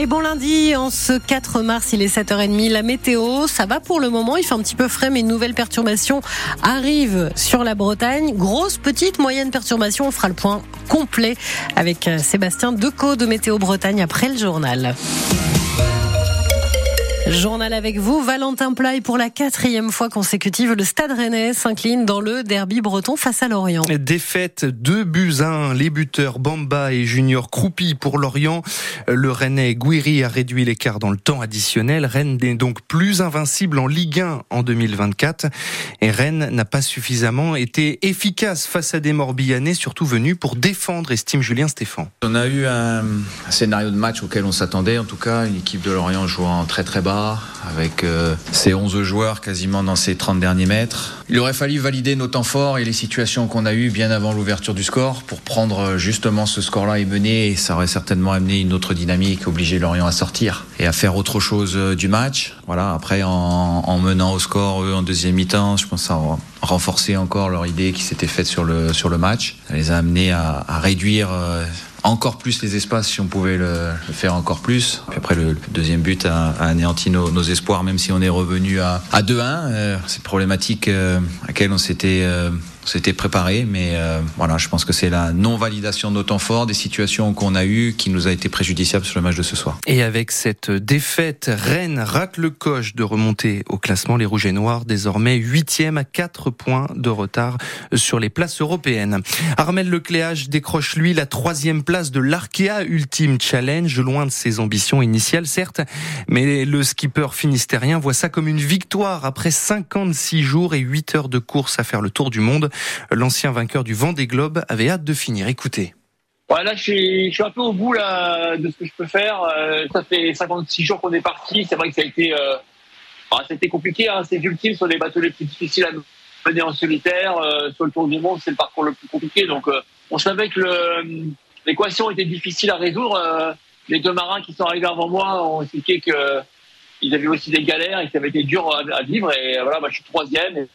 Et bon lundi, en ce 4 mars, il est 7h30. La météo, ça va pour le moment. Il fait un petit peu frais, mais une nouvelle perturbation arrive sur la Bretagne. Grosse, petite, moyenne perturbation. On fera le point complet avec euh, Sébastien Decaux de Météo Bretagne après le journal. Journal avec vous, Valentin Play pour la quatrième fois consécutive. Le Stade Rennais s'incline dans le derby breton face à Lorient. Défaite 2 buts 1, les buteurs Bamba et Junior Croupi pour Lorient. Le Rennais Guiri a réduit l'écart dans le temps additionnel. Rennes n'est donc plus invincible en Ligue 1 en 2024. Et Rennes n'a pas suffisamment été efficace face à des Morbihanais, surtout venus pour défendre, estime Julien Stéphan. On a eu un scénario de match auquel on s'attendait, en tout cas, une équipe de Lorient jouant très très bas avec euh, ses 11 joueurs quasiment dans ses 30 derniers mètres. Il aurait fallu valider nos temps forts et les situations qu'on a eues bien avant l'ouverture du score pour prendre euh, justement ce score-là et mener. Ça aurait certainement amené une autre dynamique, obliger Lorient à sortir et à faire autre chose euh, du match. Voilà. Après, en, en menant au score eux en deuxième mi-temps, je pense que ça a renforcé encore leur idée qui s'était faite sur le sur le match. Ça les a amenés à, à réduire encore plus les espaces si on pouvait le, faire encore plus. Puis après, le, deuxième but a, anéanti nos, espoirs, même si on est revenu à, à 2-1. Euh, problématique euh, à laquelle on s'était c'était préparé, mais euh, voilà, je pense que c'est la non-validation de nos temps forts, des situations qu'on a eues qui nous a été préjudiciable sur le match de ce soir. Et avec cette défaite, Rennes rate le coche de remonter au classement. Les Rouges et Noirs, désormais 8e à 4 points de retard sur les places européennes. Armel Lecléage décroche lui la troisième place de l'Arkea Ultime Challenge, loin de ses ambitions initiales certes, mais le skipper finistérien voit ça comme une victoire après 56 jours et 8 heures de course à faire le tour du monde. L'ancien vainqueur du Vendée Globe avait hâte de finir. Écoutez. Ouais, là, je suis, un peu au bout là, de ce que je peux faire. Euh, ça fait 56 jours qu'on est parti. C'est vrai que ça a été, euh, bah, compliqué. Hein. C'est ultime sur les bateaux les plus difficiles à mener en solitaire. Euh, sur le Tour du Monde, c'est le parcours le plus compliqué. Donc, euh, on savait que l'équation était difficile à résoudre. Les deux marins qui sont arrivés avant moi ont expliqué que ils avaient aussi des galères et que ça avait été dur à, vivre. Et voilà, je suis troisième.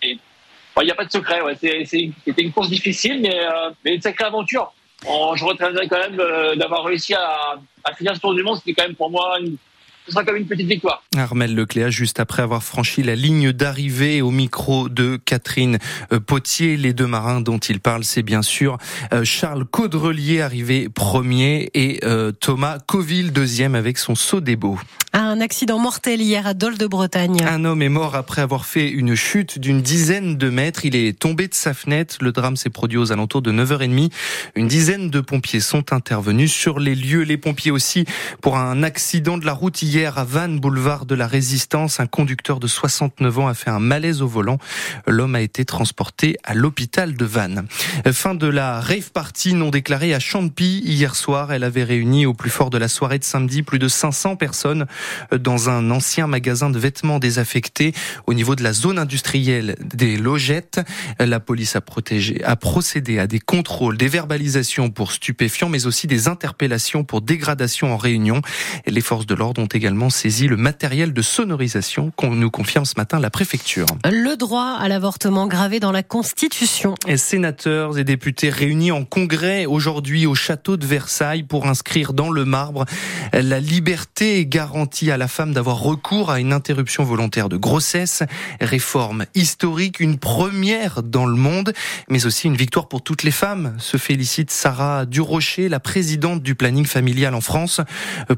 Il n'y a pas de secret. Ouais. C'était une course difficile, mais, euh, mais une sacrée aventure. Je retiendrai quand même euh, d'avoir réussi à, à, finir ce tour du monde. C'était quand même pour moi une, ce sera comme une petite victoire. Armel Lecléa, juste après avoir franchi la ligne d'arrivée au micro de Catherine euh, Potier, les deux marins dont il parle, c'est bien sûr Charles Caudrelier, arrivé premier, et Thomas Coville, deuxième, avec son saut des beaux. Un accident mortel hier à Dole de Bretagne. Un homme est mort après avoir fait une chute d'une dizaine de mètres. Il est tombé de sa fenêtre. Le drame s'est produit aux alentours de 9h30. Une dizaine de pompiers sont intervenus sur les lieux. Les pompiers aussi pour un accident de la route hier à Vannes, boulevard de la Résistance. Un conducteur de 69 ans a fait un malaise au volant. L'homme a été transporté à l'hôpital de Vannes. Fin de la rave party non déclarée à Champy hier soir. Elle avait réuni au plus fort de la soirée de samedi plus de 500 personnes dans un ancien magasin de vêtements désaffecté au niveau de la zone industrielle des logettes. La police a, protégé, a procédé à des contrôles, des verbalisations pour stupéfiants, mais aussi des interpellations pour dégradation en réunion. Les forces de l'ordre ont également saisi le matériel de sonorisation qu'on nous confirme ce matin la préfecture. Le droit à l'avortement gravé dans la Constitution. Et sénateurs et députés réunis en congrès aujourd'hui au château de Versailles pour inscrire dans le marbre la liberté garantie à la femme d'avoir recours à une interruption volontaire de grossesse. Réforme historique, une première dans le monde, mais aussi une victoire pour toutes les femmes. Se félicite Sarah Durocher, la présidente du planning familial en France.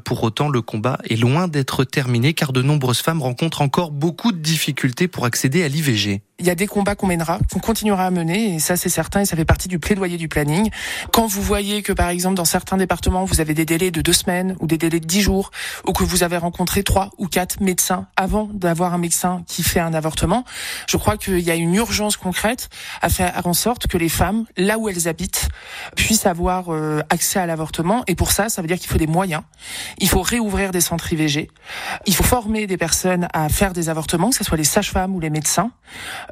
Pour autant, le combat est loin d'être terminé car de nombreuses femmes rencontrent encore beaucoup de difficultés pour accéder à l'IVG il y a des combats qu'on mènera, qu'on continuera à mener, et ça c'est certain, et ça fait partie du plaidoyer du planning. Quand vous voyez que par exemple dans certains départements vous avez des délais de deux semaines ou des délais de dix jours, ou que vous avez rencontré trois ou quatre médecins avant d'avoir un médecin qui fait un avortement, je crois qu'il y a une urgence concrète à faire en sorte que les femmes, là où elles habitent, puissent avoir euh, accès à l'avortement. Et pour ça, ça veut dire qu'il faut des moyens. Il faut réouvrir des centres IVG. Il faut former des personnes à faire des avortements, que ce soit les sages-femmes ou les médecins.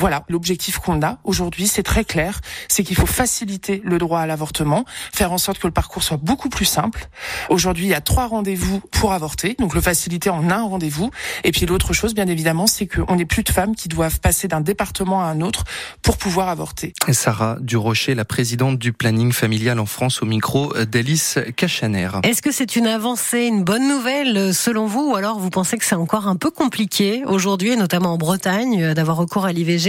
Voilà, l'objectif qu'on a aujourd'hui, c'est très clair, c'est qu'il faut faciliter le droit à l'avortement, faire en sorte que le parcours soit beaucoup plus simple. Aujourd'hui, il y a trois rendez-vous pour avorter, donc le faciliter en un rendez-vous. Et puis l'autre chose, bien évidemment, c'est qu'on n'est plus de femmes qui doivent passer d'un département à un autre pour pouvoir avorter. Sarah Durocher, la présidente du planning familial en France, au micro d'Alice Cachaner. Est-ce que c'est une avancée, une bonne nouvelle selon vous, ou alors vous pensez que c'est encore un peu compliqué aujourd'hui, et notamment en Bretagne, d'avoir recours à l'IVG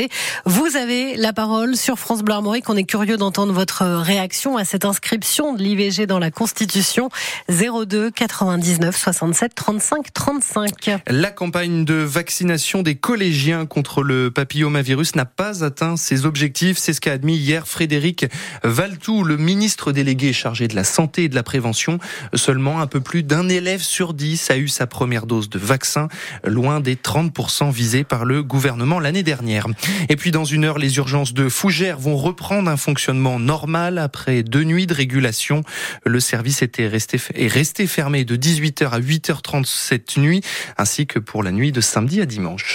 Vous avez la parole sur France Bleu Armorique. On est curieux d'entendre votre réaction à cette inscription de l'IVG dans la Constitution 02 99 67 35 35. La campagne de vaccination des collégiens contre le papillomavirus n'a pas atteint ses objectifs. C'est ce qu'a admis hier Frédéric Valtou, le ministre délégué chargé de la santé et de la prévention. Seulement un peu plus d'un élève sur dix a eu sa première dose de vaccin, loin des 30% visés par le gouvernement l'année dernière. Et puis dans une heure, les urgences de Fougères vont reprendre un fonctionnement normal après deux nuits de régulation. Le service était resté, est resté fermé de 18h à 8h30 cette nuit, ainsi que pour la nuit de samedi à dimanche.